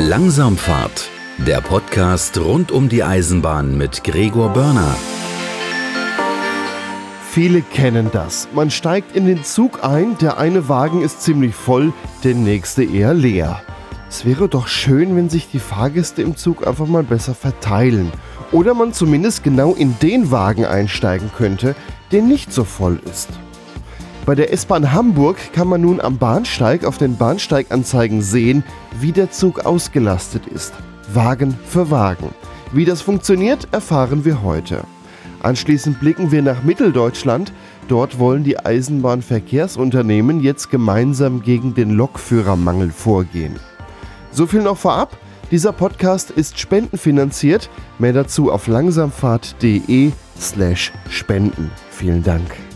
Langsamfahrt, der Podcast rund um die Eisenbahn mit Gregor Börner. Viele kennen das. Man steigt in den Zug ein, der eine Wagen ist ziemlich voll, der nächste eher leer. Es wäre doch schön, wenn sich die Fahrgäste im Zug einfach mal besser verteilen. Oder man zumindest genau in den Wagen einsteigen könnte, der nicht so voll ist. Bei der S-Bahn Hamburg kann man nun am Bahnsteig auf den Bahnsteiganzeigen sehen, wie der Zug ausgelastet ist. Wagen für Wagen. Wie das funktioniert, erfahren wir heute. Anschließend blicken wir nach Mitteldeutschland. Dort wollen die Eisenbahnverkehrsunternehmen jetzt gemeinsam gegen den Lokführermangel vorgehen. So viel noch vorab. Dieser Podcast ist spendenfinanziert. Mehr dazu auf langsamfahrt.de slash spenden. Vielen Dank.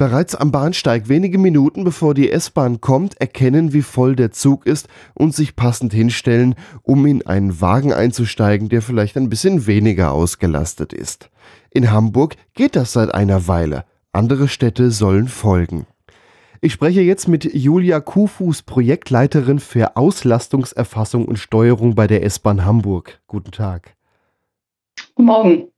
Bereits am Bahnsteig, wenige Minuten bevor die S-Bahn kommt, erkennen, wie voll der Zug ist und sich passend hinstellen, um in einen Wagen einzusteigen, der vielleicht ein bisschen weniger ausgelastet ist. In Hamburg geht das seit einer Weile. Andere Städte sollen folgen. Ich spreche jetzt mit Julia Kufus, Projektleiterin für Auslastungserfassung und Steuerung bei der S-Bahn Hamburg. Guten Tag. Guten Morgen.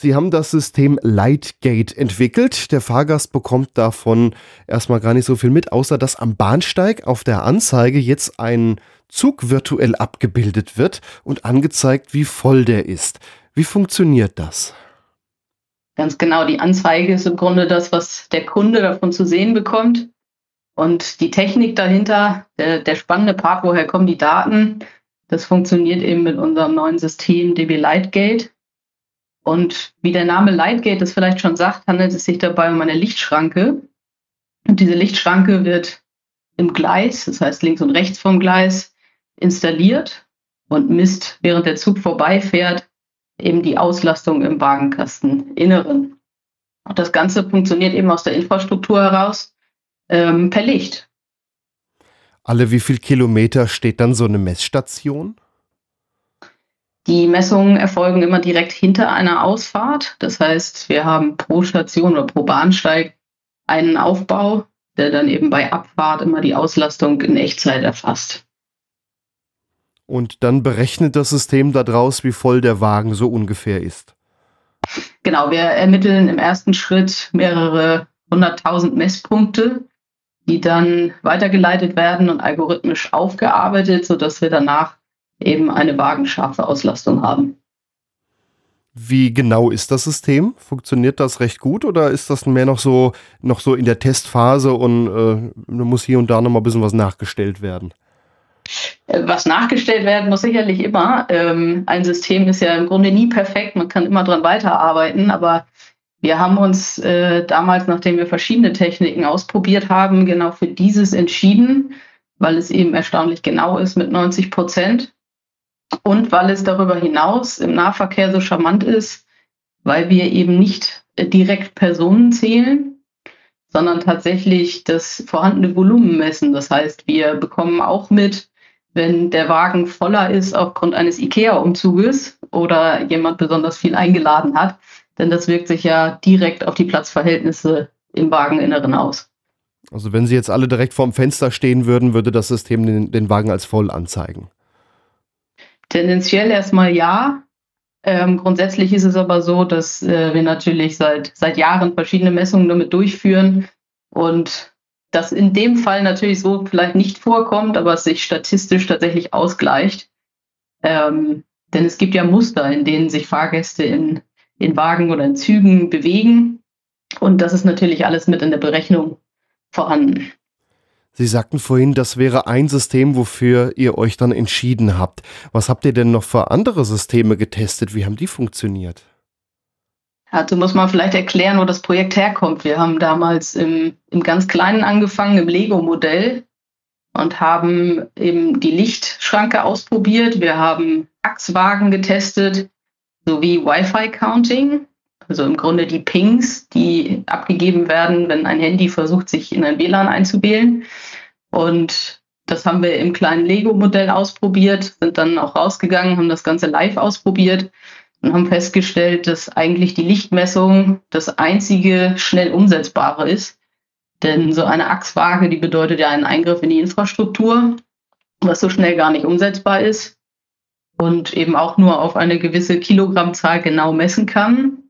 Sie haben das System Lightgate entwickelt. Der Fahrgast bekommt davon erstmal gar nicht so viel mit, außer dass am Bahnsteig auf der Anzeige jetzt ein Zug virtuell abgebildet wird und angezeigt, wie voll der ist. Wie funktioniert das? Ganz genau, die Anzeige ist im Grunde das, was der Kunde davon zu sehen bekommt. Und die Technik dahinter, der, der spannende Part, woher kommen die Daten, das funktioniert eben mit unserem neuen System DB Lightgate. Und wie der Name Lightgate es vielleicht schon sagt, handelt es sich dabei um eine Lichtschranke. Und diese Lichtschranke wird im Gleis, das heißt links und rechts vom Gleis, installiert und misst, während der Zug vorbeifährt, eben die Auslastung im Wagenkasten-Inneren. Und das Ganze funktioniert eben aus der Infrastruktur heraus ähm, per Licht. Alle wie viel Kilometer steht dann so eine Messstation? Die Messungen erfolgen immer direkt hinter einer Ausfahrt. Das heißt, wir haben pro Station oder pro Bahnsteig einen Aufbau, der dann eben bei Abfahrt immer die Auslastung in Echtzeit erfasst. Und dann berechnet das System daraus, wie voll der Wagen so ungefähr ist. Genau, wir ermitteln im ersten Schritt mehrere hunderttausend Messpunkte, die dann weitergeleitet werden und algorithmisch aufgearbeitet, sodass wir danach eben eine wagenscharfe Auslastung haben. Wie genau ist das System? Funktioniert das recht gut oder ist das mehr noch so, noch so in der Testphase und äh, muss hier und da noch mal ein bisschen was nachgestellt werden? Äh, was nachgestellt werden muss sicherlich immer. Ähm, ein System ist ja im Grunde nie perfekt, man kann immer dran weiterarbeiten, aber wir haben uns äh, damals, nachdem wir verschiedene Techniken ausprobiert haben, genau für dieses entschieden, weil es eben erstaunlich genau ist mit 90 Prozent und weil es darüber hinaus im Nahverkehr so charmant ist, weil wir eben nicht äh, direkt Personen zählen, sondern tatsächlich das vorhandene Volumen messen. Das heißt, wir bekommen auch mit, wenn der Wagen voller ist aufgrund eines IKEA-Umzuges oder jemand besonders viel eingeladen hat, denn das wirkt sich ja direkt auf die Platzverhältnisse im Wageninneren aus. Also wenn Sie jetzt alle direkt vorm Fenster stehen würden, würde das System den, den Wagen als voll anzeigen. Tendenziell erstmal ja. Ähm, grundsätzlich ist es aber so, dass äh, wir natürlich seit, seit Jahren verschiedene Messungen damit durchführen und das in dem Fall natürlich so vielleicht nicht vorkommt, aber es sich statistisch tatsächlich ausgleicht. Ähm, denn es gibt ja Muster, in denen sich Fahrgäste in, in Wagen oder in Zügen bewegen. Und das ist natürlich alles mit in der Berechnung vorhanden. Sie sagten vorhin, das wäre ein System, wofür ihr euch dann entschieden habt. Was habt ihr denn noch für andere Systeme getestet? Wie haben die funktioniert? Dazu muss man vielleicht erklären, wo das Projekt herkommt. Wir haben damals im, im ganz Kleinen angefangen, im Lego-Modell und haben eben die Lichtschranke ausprobiert. Wir haben Achswagen getestet sowie Wi-Fi-Counting, also im Grunde die Pings, die abgegeben werden, wenn ein Handy versucht, sich in ein WLAN einzuwählen. Und das haben wir im kleinen Lego-Modell ausprobiert, sind dann auch rausgegangen, haben das Ganze live ausprobiert und haben festgestellt, dass eigentlich die Lichtmessung das einzige schnell umsetzbare ist, Denn so eine Achswaage, die bedeutet ja einen Eingriff in die Infrastruktur, was so schnell gar nicht umsetzbar ist und eben auch nur auf eine gewisse Kilogrammzahl genau messen kann.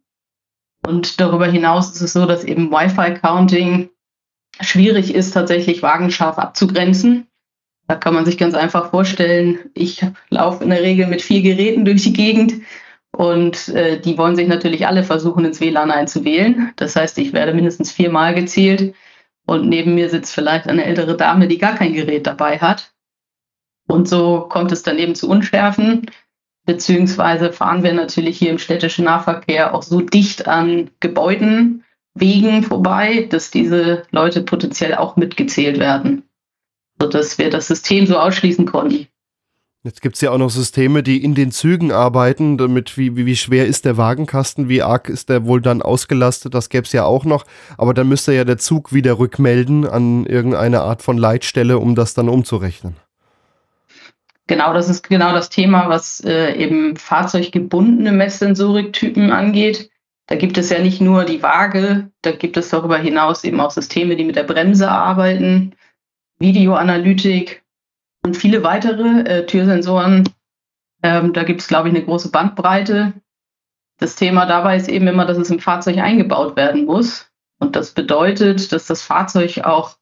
Und darüber hinaus ist es so, dass eben Wi-Fi-Counting schwierig ist, tatsächlich wagenscharf abzugrenzen. Da kann man sich ganz einfach vorstellen, ich laufe in der Regel mit vier Geräten durch die Gegend und äh, die wollen sich natürlich alle versuchen, ins WLAN einzuwählen. Das heißt, ich werde mindestens viermal gezählt und neben mir sitzt vielleicht eine ältere Dame, die gar kein Gerät dabei hat. Und so kommt es dann eben zu Unschärfen. Beziehungsweise fahren wir natürlich hier im städtischen Nahverkehr auch so dicht an Gebäuden, Wegen vorbei, dass diese Leute potenziell auch mitgezählt werden, sodass wir das System so ausschließen konnten. Jetzt gibt es ja auch noch Systeme, die in den Zügen arbeiten, damit wie, wie, schwer ist der Wagenkasten, wie arg ist der wohl dann ausgelastet, das gäbe es ja auch noch. Aber dann müsste ja der Zug wieder rückmelden an irgendeine Art von Leitstelle, um das dann umzurechnen. Genau, das ist genau das Thema, was äh, eben fahrzeuggebundene Messsensoriktypen angeht. Da gibt es ja nicht nur die Waage, da gibt es darüber hinaus eben auch Systeme, die mit der Bremse arbeiten, Videoanalytik und viele weitere äh, Türsensoren. Ähm, da gibt es, glaube ich, eine große Bandbreite. Das Thema dabei ist eben immer, dass es im Fahrzeug eingebaut werden muss. Und das bedeutet, dass das Fahrzeug auch auf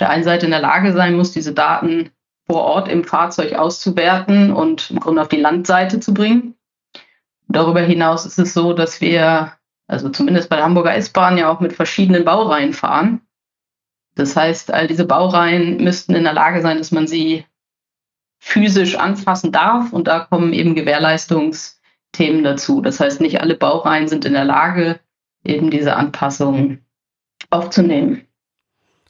der einen Seite in der Lage sein muss, diese Daten vor Ort im Fahrzeug auszuwerten und im Grunde auf die Landseite zu bringen. Darüber hinaus ist es so, dass wir, also zumindest bei der Hamburger S-Bahn, ja auch mit verschiedenen Baureihen fahren. Das heißt, all diese Baureihen müssten in der Lage sein, dass man sie physisch anfassen darf. Und da kommen eben Gewährleistungsthemen dazu. Das heißt, nicht alle Baureihen sind in der Lage, eben diese Anpassungen aufzunehmen.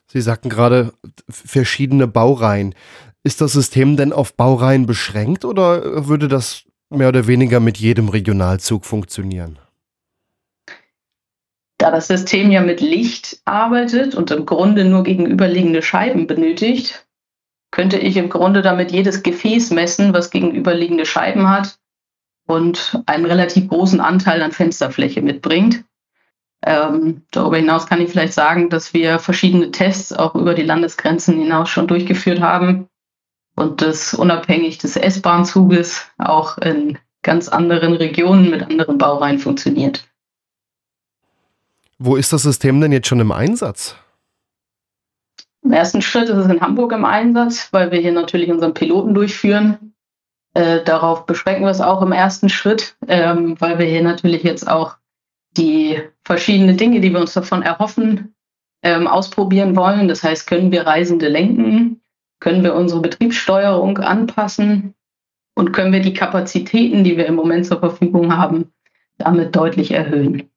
Sie sagten gerade verschiedene Baureihen. Ist das System denn auf Baureihen beschränkt oder würde das mehr oder weniger mit jedem Regionalzug funktionieren? Da das System ja mit Licht arbeitet und im Grunde nur gegenüberliegende Scheiben benötigt, könnte ich im Grunde damit jedes Gefäß messen, was gegenüberliegende Scheiben hat und einen relativ großen Anteil an Fensterfläche mitbringt. Ähm, darüber hinaus kann ich vielleicht sagen, dass wir verschiedene Tests auch über die Landesgrenzen hinaus schon durchgeführt haben, und das unabhängig des S-Bahn-Zuges auch in ganz anderen Regionen mit anderen Baureihen funktioniert. Wo ist das System denn jetzt schon im Einsatz? Im ersten Schritt ist es in Hamburg im Einsatz, weil wir hier natürlich unseren Piloten durchführen. Äh, darauf beschränken wir es auch im ersten Schritt, ähm, weil wir hier natürlich jetzt auch die verschiedenen Dinge, die wir uns davon erhoffen, ähm, ausprobieren wollen. Das heißt, können wir Reisende lenken? Können wir unsere Betriebssteuerung anpassen und können wir die Kapazitäten, die wir im Moment zur Verfügung haben, damit deutlich erhöhen.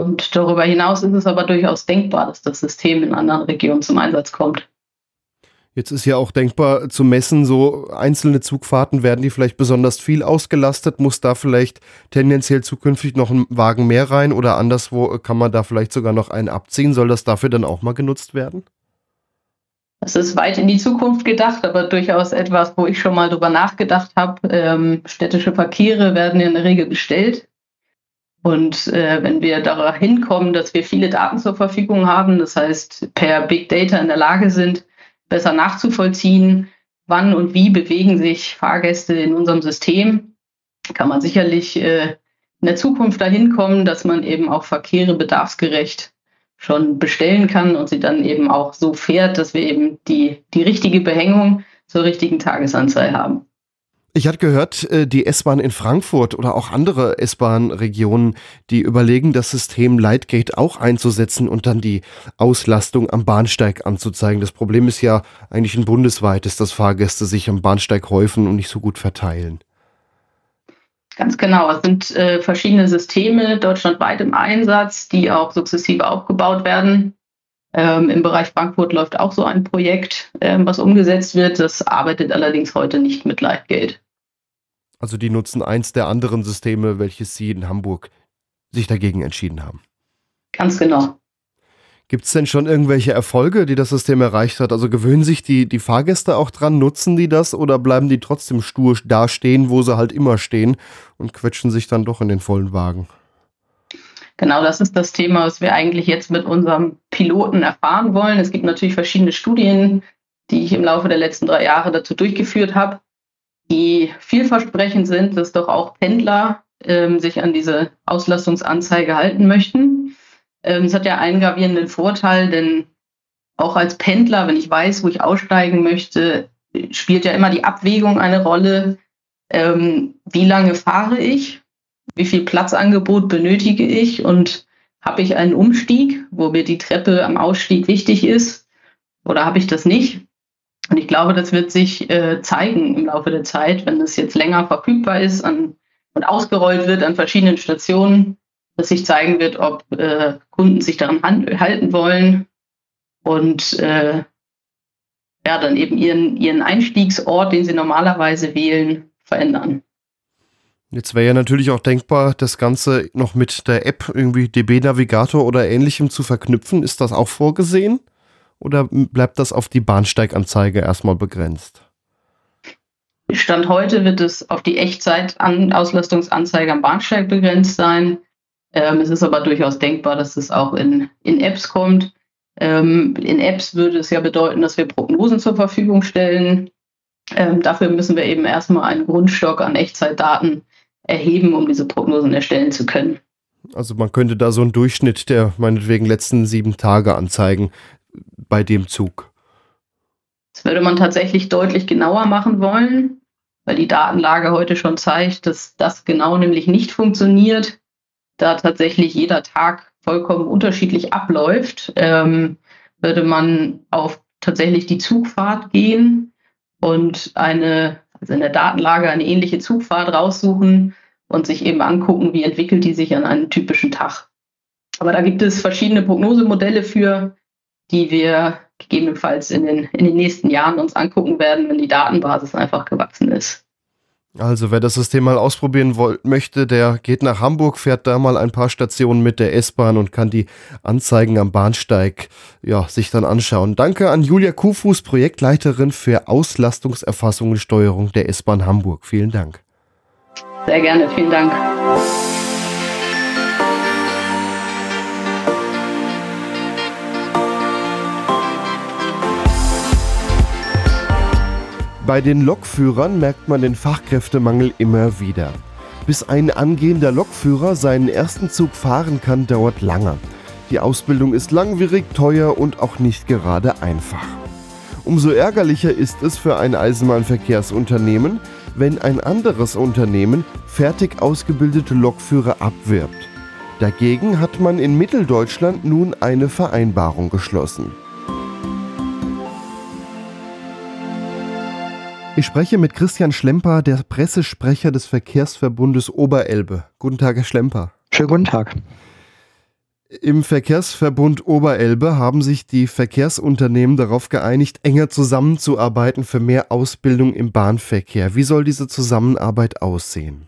Und darüber hinaus ist es aber durchaus denkbar, dass das System in anderen Regionen zum Einsatz kommt. Jetzt ist ja auch denkbar zu messen, so einzelne Zugfahrten werden die vielleicht besonders viel ausgelastet, muss da vielleicht tendenziell zukünftig noch ein Wagen mehr rein oder anderswo kann man da vielleicht sogar noch einen abziehen. Soll das dafür dann auch mal genutzt werden? Es ist weit in die Zukunft gedacht, aber durchaus etwas, wo ich schon mal drüber nachgedacht habe. Ähm, städtische Verkehre werden in der Regel bestellt. Und äh, wenn wir dahin kommen, dass wir viele Daten zur Verfügung haben, das heißt per Big Data in der Lage sind, besser nachzuvollziehen, wann und wie bewegen sich Fahrgäste in unserem System, kann man sicherlich äh, in der Zukunft dahin kommen, dass man eben auch Verkehre bedarfsgerecht schon bestellen kann und sie dann eben auch so fährt, dass wir eben die, die richtige Behängung zur richtigen Tagesanzahl haben. Ich hatte gehört, äh, die S-Bahn in Frankfurt oder auch andere S-Bahn-Regionen, die überlegen, das System Lightgate auch einzusetzen und dann die Auslastung am Bahnsteig anzuzeigen. Das Problem ist ja eigentlich ein bundesweites, dass Fahrgäste sich am Bahnsteig häufen und nicht so gut verteilen. Ganz genau. Es sind äh, verschiedene Systeme deutschlandweit im Einsatz, die auch sukzessive aufgebaut werden. Ähm, Im Bereich Frankfurt läuft auch so ein Projekt, ähm, was umgesetzt wird. Das arbeitet allerdings heute nicht mit Leitgeld. Also die nutzen eins der anderen Systeme, welches Sie in Hamburg sich dagegen entschieden haben. Ganz genau. Gibt es denn schon irgendwelche Erfolge, die das System erreicht hat? Also gewöhnen sich die, die Fahrgäste auch dran, nutzen die das oder bleiben die trotzdem stur da stehen, wo sie halt immer stehen und quetschen sich dann doch in den vollen Wagen? genau das ist das Thema, was wir eigentlich jetzt mit unserem Piloten erfahren wollen. Es gibt natürlich verschiedene Studien, die ich im Laufe der letzten drei Jahre dazu durchgeführt habe, die vielversprechend sind, dass doch auch Pendler ähm, sich an diese Auslastungsanzeige halten möchten. Ähm, es hat ja einen gravierenden Vorteil, denn auch als Pendler, wenn ich weiß, wo ich aussteigen möchte, spielt ja immer die Abwägung eine Rolle. Ähm, wie lange fahre ich? Wie viel Platzangebot benötige ich? Und habe ich einen Umstieg, wo mir die Treppe am Ausstieg wichtig ist? Oder habe ich das nicht? Und ich glaube, das wird sich äh, zeigen im Laufe der Zeit, wenn es jetzt länger verfügbar ist und ausgerollt wird an verschiedenen Stationen, dass sich zeigen wird, ob äh, Kunden sich daran halten wollen und äh, ja, dann eben ihren, ihren Einstiegsort, den sie normalerweise wählen, verändern. Jetzt wäre ja natürlich auch denkbar, das Ganze noch mit der App irgendwie DB Navigator oder ähnlichem zu verknüpfen. Ist das auch vorgesehen? Oder bleibt das auf die Bahnsteiganzeige erstmal begrenzt? Stand heute wird es auf die Echtzeit-Auslastungsanzeige am Bahnsteig begrenzt sein. Ähm, es ist aber durchaus denkbar, dass es auch in, in Apps kommt. Ähm, in Apps würde es ja bedeuten, dass wir Prognosen zur Verfügung stellen. Ähm, dafür müssen wir eben erstmal einen Grundstock an Echtzeitdaten erheben, um diese Prognosen erstellen zu können. Also man könnte da so einen Durchschnitt der meinetwegen letzten sieben Tage anzeigen bei dem Zug. Das würde man tatsächlich deutlich genauer machen wollen, weil die Datenlage heute schon zeigt, dass das genau nämlich nicht funktioniert, da tatsächlich jeder Tag vollkommen unterschiedlich abläuft, ähm, würde man auf tatsächlich die Zugfahrt gehen und eine, also in der Datenlage eine ähnliche Zugfahrt raussuchen und sich eben angucken, wie entwickelt die sich an einem typischen Tag. Aber da gibt es verschiedene Prognosemodelle für, die wir gegebenenfalls in den, in den nächsten Jahren uns angucken werden, wenn die Datenbasis einfach gewachsen ist. Also wer das System mal ausprobieren wollt, möchte, der geht nach Hamburg, fährt da mal ein paar Stationen mit der S-Bahn und kann die Anzeigen am Bahnsteig ja, sich dann anschauen. Danke an Julia Kuhfuß, Projektleiterin für Auslastungserfassung und Steuerung der S-Bahn Hamburg. Vielen Dank. Sehr gerne, vielen Dank. Bei den Lokführern merkt man den Fachkräftemangel immer wieder. Bis ein angehender Lokführer seinen ersten Zug fahren kann, dauert lange. Die Ausbildung ist langwierig, teuer und auch nicht gerade einfach. Umso ärgerlicher ist es für ein Eisenbahnverkehrsunternehmen, wenn ein anderes Unternehmen fertig ausgebildete Lokführer abwirbt. Dagegen hat man in Mitteldeutschland nun eine Vereinbarung geschlossen. Ich spreche mit Christian Schlemper, der Pressesprecher des Verkehrsverbundes Oberelbe. Guten Tag, Herr Schlemper. Schönen guten Tag. Im Verkehrsverbund Oberelbe haben sich die Verkehrsunternehmen darauf geeinigt, enger zusammenzuarbeiten für mehr Ausbildung im Bahnverkehr. Wie soll diese Zusammenarbeit aussehen?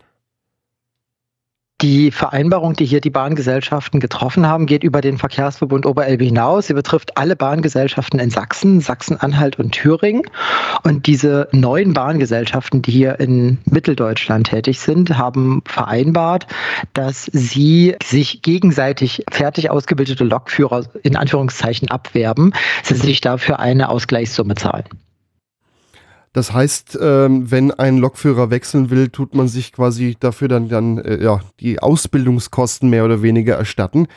Die Vereinbarung, die hier die Bahngesellschaften getroffen haben, geht über den Verkehrsverbund Oberelbe hinaus. Sie betrifft alle Bahngesellschaften in Sachsen, Sachsen-Anhalt und Thüringen. Und diese neuen Bahngesellschaften, die hier in Mitteldeutschland tätig sind, haben vereinbart, dass sie sich gegenseitig fertig ausgebildete Lokführer in Anführungszeichen abwerben, sie sich dafür eine Ausgleichssumme zahlen. Das heißt, ähm, wenn ein Lokführer wechseln will, tut man sich quasi dafür dann, dann äh, ja, die Ausbildungskosten mehr oder weniger erstatten.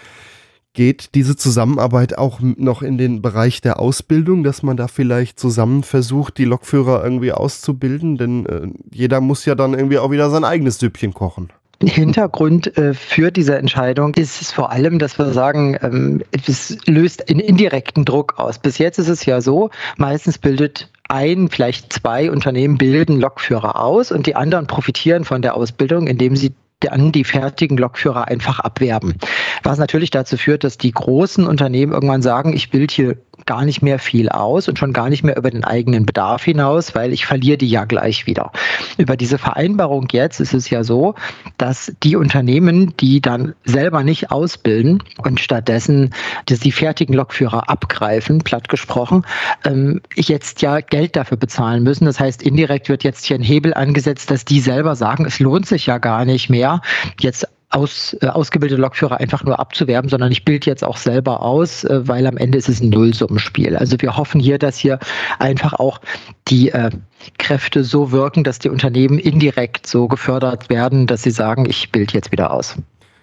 Geht diese Zusammenarbeit auch noch in den Bereich der Ausbildung, dass man da vielleicht zusammen versucht, die Lokführer irgendwie auszubilden? Denn äh, jeder muss ja dann irgendwie auch wieder sein eigenes Süppchen kochen. Hintergrund äh, für diese Entscheidung ist es vor allem, dass wir sagen, ähm, es löst einen indirekten Druck aus. Bis jetzt ist es ja so, meistens bildet ein, vielleicht zwei Unternehmen bilden Lokführer aus und die anderen profitieren von der Ausbildung, indem sie dann die fertigen Lokführer einfach abwerben. Was natürlich dazu führt, dass die großen Unternehmen irgendwann sagen, ich bilde hier gar nicht mehr viel aus und schon gar nicht mehr über den eigenen Bedarf hinaus, weil ich verliere die ja gleich wieder. Über diese Vereinbarung jetzt ist es ja so, dass die Unternehmen, die dann selber nicht ausbilden und stattdessen die fertigen Lokführer abgreifen, platt gesprochen, ähm, jetzt ja Geld dafür bezahlen müssen. Das heißt, indirekt wird jetzt hier ein Hebel angesetzt, dass die selber sagen, es lohnt sich ja gar nicht mehr, jetzt aus, äh, ausgebildete Lokführer einfach nur abzuwerben, sondern ich bilde jetzt auch selber aus, äh, weil am Ende ist es ein Nullsummenspiel. Also wir hoffen hier, dass hier einfach auch die äh, Kräfte so wirken, dass die Unternehmen indirekt so gefördert werden, dass sie sagen, ich bilde jetzt wieder aus.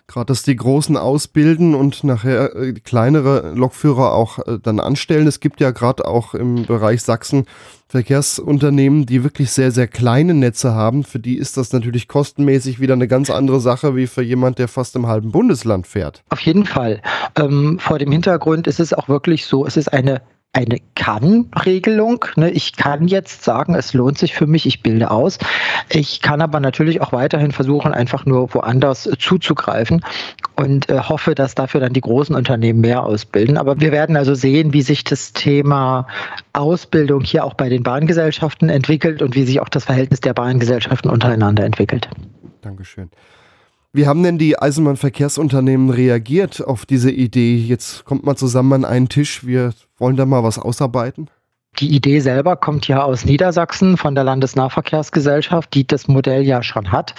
Gerade, dass die Großen ausbilden und nachher äh, kleinere Lokführer auch äh, dann anstellen. Es gibt ja gerade auch im Bereich Sachsen Verkehrsunternehmen, die wirklich sehr, sehr kleine Netze haben. Für die ist das natürlich kostenmäßig wieder eine ganz andere Sache wie für jemand, der fast im halben Bundesland fährt. Auf jeden Fall. Ähm, vor dem Hintergrund ist es auch wirklich so, es ist eine eine Kann-Regelung. Ne? Ich kann jetzt sagen, es lohnt sich für mich, ich bilde aus. Ich kann aber natürlich auch weiterhin versuchen, einfach nur woanders zuzugreifen und äh, hoffe, dass dafür dann die großen Unternehmen mehr ausbilden. Aber wir werden also sehen, wie sich das Thema Ausbildung hier auch bei den Bahngesellschaften entwickelt und wie sich auch das Verhältnis der Bahngesellschaften untereinander entwickelt. Dankeschön. Wie haben denn die Eisenbahnverkehrsunternehmen reagiert auf diese Idee? Jetzt kommt mal zusammen an einen Tisch, wir wollen da mal was ausarbeiten? Die Idee selber kommt ja aus Niedersachsen von der Landesnahverkehrsgesellschaft, die das Modell ja schon hat.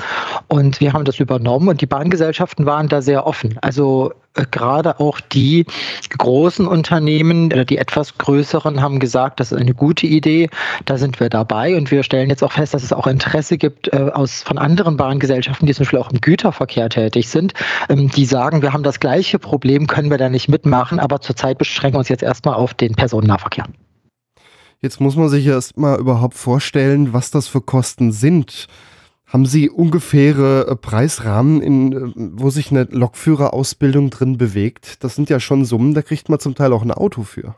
Und wir haben das übernommen und die Bahngesellschaften waren da sehr offen. Also äh, gerade auch die großen Unternehmen oder die etwas größeren haben gesagt, das ist eine gute Idee, da sind wir dabei und wir stellen jetzt auch fest, dass es auch Interesse gibt äh, aus, von anderen Bahngesellschaften, die zum Beispiel auch im Güterverkehr tätig sind, ähm, die sagen, wir haben das gleiche Problem, können wir da nicht mitmachen, aber zurzeit beschränken wir uns jetzt erstmal auf den Personennahverkehr. Jetzt muss man sich erst mal überhaupt vorstellen, was das für Kosten sind. Haben Sie ungefähre äh, Preisrahmen, in, äh, wo sich eine Lokführerausbildung drin bewegt? Das sind ja schon Summen, da kriegt man zum Teil auch ein Auto für.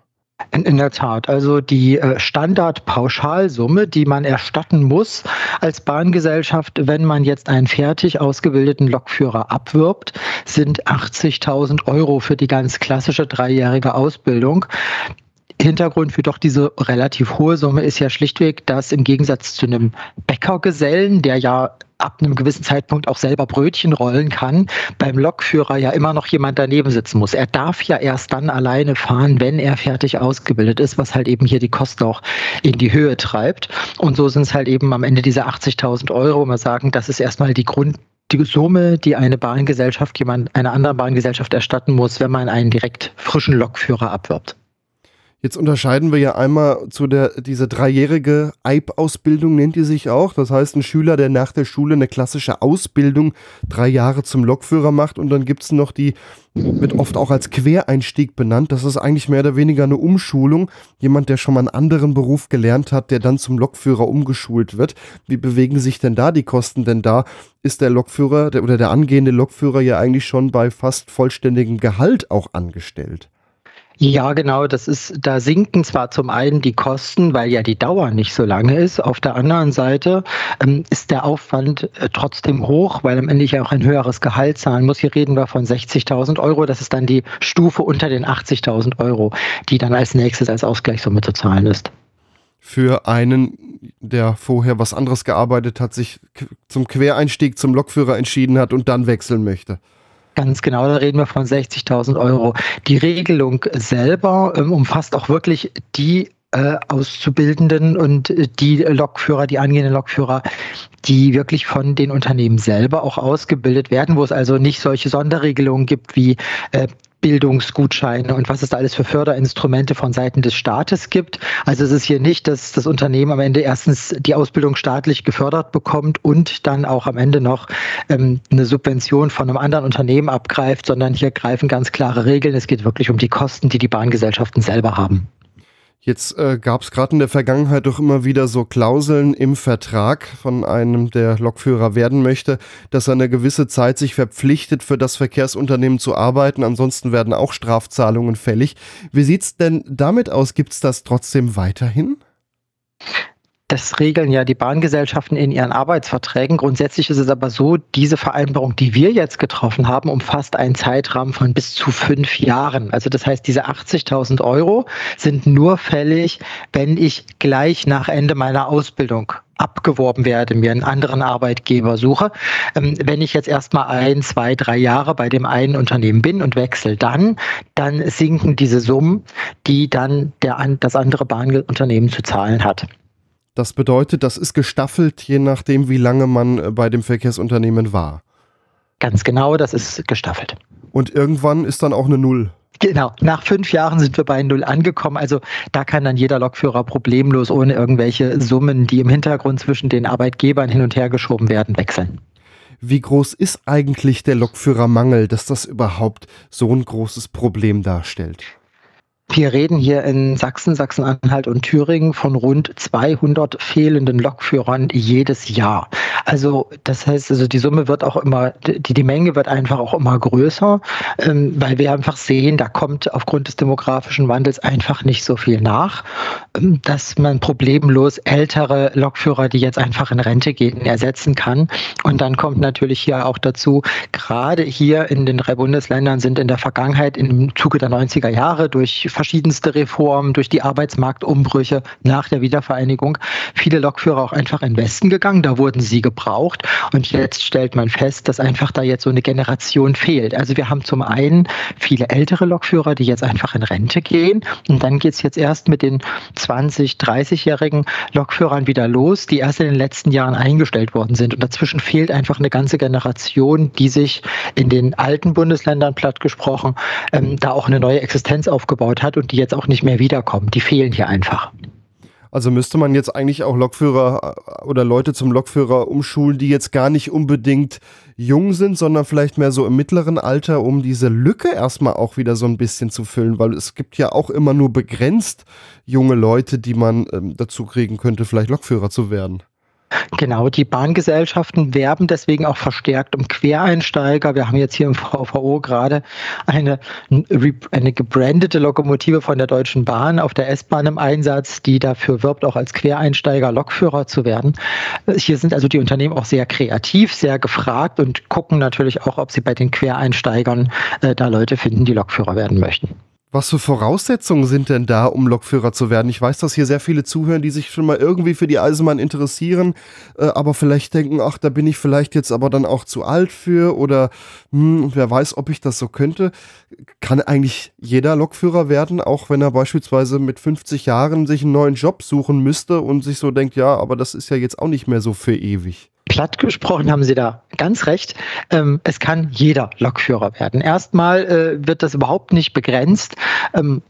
In, der Tat. Also die äh, Standardpauschalsumme, die man erstatten muss als Bahngesellschaft, wenn man jetzt einen fertig ausgebildeten Lokführer abwirbt, sind 80.000 Euro für die ganz klassische dreijährige Ausbildung. Hintergrund für doch diese relativ hohe Summe ist ja schlichtweg, dass im Gegensatz zu einem Bäckergesellen, der ja ab einem gewissen Zeitpunkt auch selber Brötchen rollen kann, beim Lokführer ja immer noch jemand daneben sitzen muss. Er darf ja erst dann alleine fahren, wenn er fertig ausgebildet ist, was halt eben hier die Kosten auch in die Höhe treibt. Und so sind es halt eben am Ende diese 80.000 Euro, wo wir sagen, das ist erstmal die Grund die Summe, die eine Bahngesellschaft jemand einer anderen Bahngesellschaft erstatten muss, wenn man einen direkt frischen Lokführer abwirbt. Jetzt unterscheiden wir ja einmal zu der, diese dreijährige EIB-Ausbildung nennt die sich auch. Das heißt, ein Schüler, der nach der Schule eine klassische Ausbildung drei Jahre zum Lokführer macht und dann gibt es noch die, wird oft auch als Quereinstieg benannt. Das ist eigentlich mehr oder weniger eine Umschulung. Jemand, der schon mal einen anderen Beruf gelernt hat, der dann zum Lokführer umgeschult wird. Wie bewegen sich denn da die Kosten? Denn da ist der Lokführer der, oder der angehende Lokführer ja eigentlich schon bei fast vollständigem Gehalt auch angestellt. Ja, genau. Das ist, da sinken zwar zum einen die Kosten, weil ja die Dauer nicht so lange ist. Auf der anderen Seite ähm, ist der Aufwand äh, trotzdem hoch, weil am Ende ich ja auch ein höheres Gehalt zahlen muss. Hier reden wir von 60.000 Euro. Das ist dann die Stufe unter den 80.000 Euro, die dann als nächstes als Ausgleichssumme zu zahlen ist. Für einen, der vorher was anderes gearbeitet hat, sich zum Quereinstieg zum Lokführer entschieden hat und dann wechseln möchte. Ganz genau, da reden wir von 60.000 Euro. Die Regelung selber ähm, umfasst auch wirklich die äh, Auszubildenden und äh, die Lokführer, die angehenden Lokführer, die wirklich von den Unternehmen selber auch ausgebildet werden, wo es also nicht solche Sonderregelungen gibt wie äh, Bildungsgutscheine und was es da alles für Förderinstrumente von Seiten des Staates gibt. Also es ist hier nicht, dass das Unternehmen am Ende erstens die Ausbildung staatlich gefördert bekommt und dann auch am Ende noch ähm, eine Subvention von einem anderen Unternehmen abgreift, sondern hier greifen ganz klare Regeln. Es geht wirklich um die Kosten, die die Bahngesellschaften selber haben. Jetzt äh, gab es gerade in der Vergangenheit doch immer wieder so Klauseln im Vertrag von einem, der Lokführer werden möchte, dass er eine gewisse Zeit sich verpflichtet, für das Verkehrsunternehmen zu arbeiten. Ansonsten werden auch Strafzahlungen fällig. Wie sieht's denn damit aus? Gibt's das trotzdem weiterhin? Das regeln ja die Bahngesellschaften in ihren Arbeitsverträgen. Grundsätzlich ist es aber so, diese Vereinbarung, die wir jetzt getroffen haben, umfasst einen Zeitrahmen von bis zu fünf Jahren. Also das heißt, diese 80.000 Euro sind nur fällig, wenn ich gleich nach Ende meiner Ausbildung abgeworben werde, mir einen anderen Arbeitgeber suche. Ähm, wenn ich jetzt erstmal ein, zwei, drei Jahre bei dem einen Unternehmen bin und wechsle dann, dann sinken diese Summen, die dann der, das andere Bahnunternehmen zu zahlen hat. Das bedeutet, das ist gestaffelt, je nachdem, wie lange man äh, bei dem Verkehrsunternehmen war. Ganz genau, das ist gestaffelt. Und irgendwann ist dann auch eine Null. Genau, nach fünf Jahren sind wir bei Null angekommen. Also da kann dann jeder Lokführer problemlos ohne irgendwelche Summen, die im Hintergrund zwischen den Arbeitgebern hin und her geschoben werden, wechseln. Wie groß ist eigentlich der Lokführermangel, dass das überhaupt so ein großes Problem darstellt? Wir reden hier in Sachsen, Sachsen-Anhalt und Thüringen von rund 200 fehlenden Lokführern jedes Jahr. Also das heißt, also die Summe wird auch immer, die, die Menge wird einfach auch immer größer, ähm, weil wir einfach sehen, da kommt aufgrund des demografischen Wandels einfach nicht so viel nach, ähm, dass man problemlos ältere Lokführer, die jetzt einfach in Rente gehen, ersetzen kann. Und dann kommt natürlich hier auch dazu, gerade hier in den drei Bundesländern sind in der Vergangenheit im Zuge der 90er Jahre durch verschiedenste Reformen, durch die Arbeitsmarktumbrüche nach der Wiedervereinigung viele Lokführer auch einfach in den Westen gegangen. Da wurden sie gebraucht. Und jetzt stellt man fest, dass einfach da jetzt so eine Generation fehlt. Also wir haben zum einen viele ältere Lokführer, die jetzt einfach in Rente gehen. Und dann geht es jetzt erst mit den 20, 30-jährigen Lokführern wieder los, die erst in den letzten Jahren eingestellt worden sind. Und dazwischen fehlt einfach eine ganze Generation, die sich in den alten Bundesländern platt gesprochen ähm, da auch eine neue Existenz aufgebaut hat und die jetzt auch nicht mehr wiederkommen. Die fehlen hier einfach. Also müsste man jetzt eigentlich auch Lokführer äh, oder Leute zum Lokführer umschulen, die jetzt gar nicht unbedingt jung sind, sondern vielleicht mehr so im mittleren Alter, um diese Lücke erstmal auch wieder so ein bisschen zu füllen, weil es gibt ja auch immer nur begrenzt junge Leute, die man ähm, dazu kriegen könnte, vielleicht Lokführer zu werden. Genau, die Bahngesellschaften werben deswegen auch verstärkt um Quereinsteiger. Wir haben jetzt hier im VVO gerade eine, eine gebrandete Lokomotive von der Deutschen Bahn auf der S-Bahn im Einsatz, die dafür wirbt, auch als Quereinsteiger Lokführer zu werden. Hier sind also die Unternehmen auch sehr kreativ, sehr gefragt und gucken natürlich auch, ob sie bei den Quereinsteigern äh, da Leute finden, die Lokführer werden möchten. Was für Voraussetzungen sind denn da, um Lokführer zu werden? Ich weiß, dass hier sehr viele zuhören, die sich schon mal irgendwie für die Eisenbahn interessieren, äh, aber vielleicht denken, ach, da bin ich vielleicht jetzt aber dann auch zu alt für oder hm, wer weiß, ob ich das so könnte. Kann eigentlich jeder Lokführer werden, auch wenn er beispielsweise mit 50 Jahren sich einen neuen Job suchen müsste und sich so denkt, ja, aber das ist ja jetzt auch nicht mehr so für ewig platt gesprochen haben Sie da ganz recht. Ähm, es kann jeder Lokführer werden. Erstmal äh, wird das überhaupt nicht begrenzt. Ähm,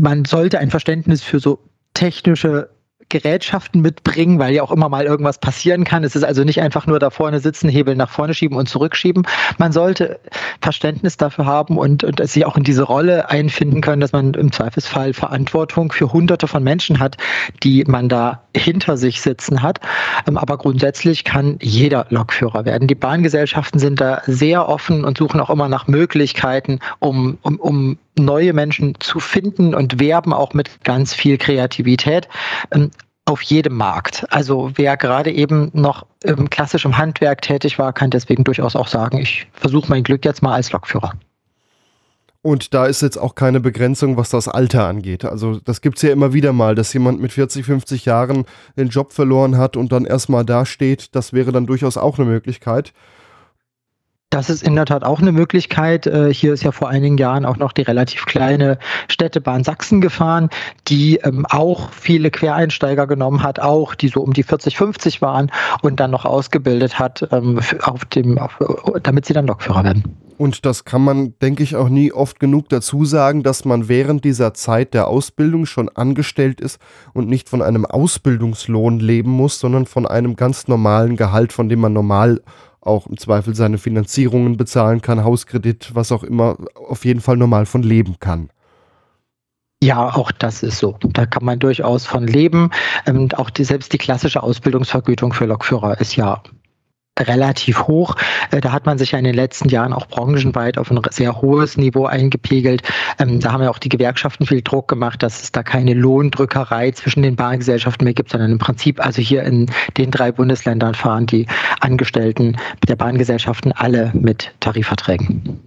man sollte ein Verständnis für so technische Gerätschaften mitbringen, weil ja auch immer mal irgendwas passieren kann. Es ist also nicht einfach nur da vorne sitzen, Hebel nach vorne schieben und zurückschieben. Man sollte Verständnis dafür haben und, und sich auch in diese Rolle einfinden können, dass man im Zweifelsfall Verantwortung für Hunderte von Menschen hat, die man da hinter sich sitzen hat. Ähm, aber grundsätzlich kann jeder Lokführer werden. Die Bahngesellschaften sind da sehr offen und suchen auch immer nach Möglichkeiten, um, um, um neue Menschen zu finden und werben auch mit ganz viel Kreativität ähm, auf jedem Markt. Also wer gerade eben noch im klassischen Handwerk tätig war, kann deswegen durchaus auch sagen, ich versuche mein Glück jetzt mal als Lokführer. Und da ist jetzt auch keine Begrenzung, was das Alter angeht. Also das gibt es ja immer wieder mal, dass jemand mit 40, 50 Jahren den Job verloren hat und dann erstmal dasteht. Das wäre dann durchaus auch eine Möglichkeit. Das ist in der Tat auch eine Möglichkeit. Äh, hier ist ja vor einigen Jahren auch noch die relativ kleine Städtebahn Sachsen gefahren, die ähm, auch viele Quereinsteiger genommen hat, auch die so um die 40, 50 waren und dann noch ausgebildet hat, ähm, auf dem, auf, damit sie dann Lokführer werden. Und das kann man, denke ich, auch nie oft genug dazu sagen, dass man während dieser Zeit der Ausbildung schon angestellt ist und nicht von einem Ausbildungslohn leben muss, sondern von einem ganz normalen Gehalt, von dem man normal auch im Zweifel seine Finanzierungen bezahlen kann, Hauskredit, was auch immer, auf jeden Fall normal von leben kann. Ja, auch das ist so. Da kann man durchaus von leben. Ähm, auch die, selbst die klassische Ausbildungsvergütung für Lokführer ist ja relativ hoch. Äh, da hat man sich ja in den letzten Jahren auch branchenweit auf ein sehr hohes Niveau eingepegelt. Ähm, da haben ja auch die Gewerkschaften viel Druck gemacht, dass es da keine Lohndrückerei zwischen den Bahngesellschaften mehr gibt, sondern im Prinzip also hier in den drei Bundesländern fahren die Angestellten der Bahngesellschaften alle mit Tarifverträgen.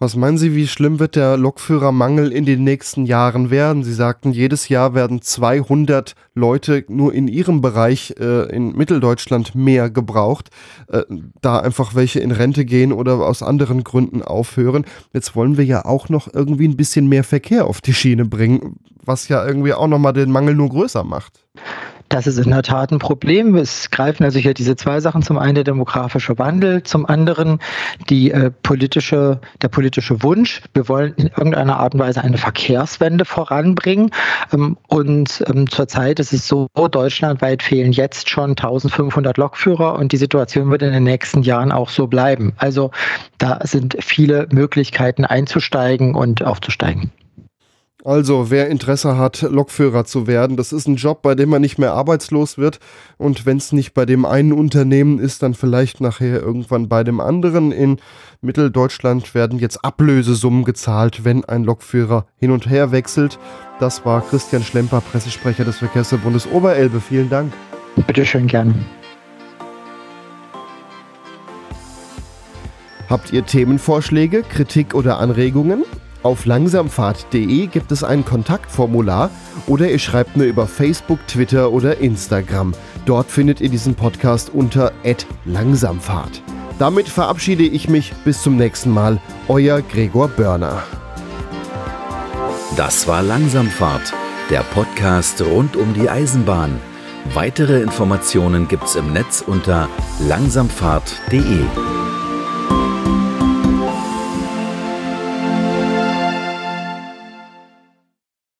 Was meinen Sie, wie schlimm wird der Lokführermangel in den nächsten Jahren werden? Sie sagten, jedes Jahr werden 200 Leute nur in Ihrem Bereich äh, in Mitteldeutschland mehr gebraucht, äh, da einfach welche in Rente gehen oder aus anderen Gründen aufhören. Jetzt wollen wir ja auch noch irgendwie ein bisschen mehr Verkehr auf die Schiene bringen, was ja irgendwie auch nochmal den Mangel nur größer macht. Das ist in der Tat ein Problem. Es greifen also hier diese zwei Sachen. Zum einen der demografische Wandel, zum anderen die äh, politische, der politische Wunsch. Wir wollen in irgendeiner Art und Weise eine Verkehrswende voranbringen. Ähm, und ähm, zurzeit ist es so, deutschlandweit fehlen jetzt schon 1500 Lokführer und die Situation wird in den nächsten Jahren auch so bleiben. Also da sind viele Möglichkeiten einzusteigen und aufzusteigen. Also, wer Interesse hat, Lokführer zu werden, das ist ein Job, bei dem man nicht mehr arbeitslos wird. Und wenn es nicht bei dem einen Unternehmen ist, dann vielleicht nachher irgendwann bei dem anderen. In Mitteldeutschland werden jetzt Ablösesummen gezahlt, wenn ein Lokführer hin und her wechselt. Das war Christian Schlemper, Pressesprecher des Verkehrsverbundes Oberelbe. Vielen Dank. Bitte schön gerne. Habt ihr Themenvorschläge, Kritik oder Anregungen? Auf langsamfahrt.de gibt es ein Kontaktformular oder ihr schreibt mir über Facebook, Twitter oder Instagram. Dort findet ihr diesen Podcast unter @langsamfahrt. Damit verabschiede ich mich bis zum nächsten Mal. Euer Gregor Börner. Das war Langsamfahrt, der Podcast rund um die Eisenbahn. Weitere Informationen gibt's im Netz unter langsamfahrt.de.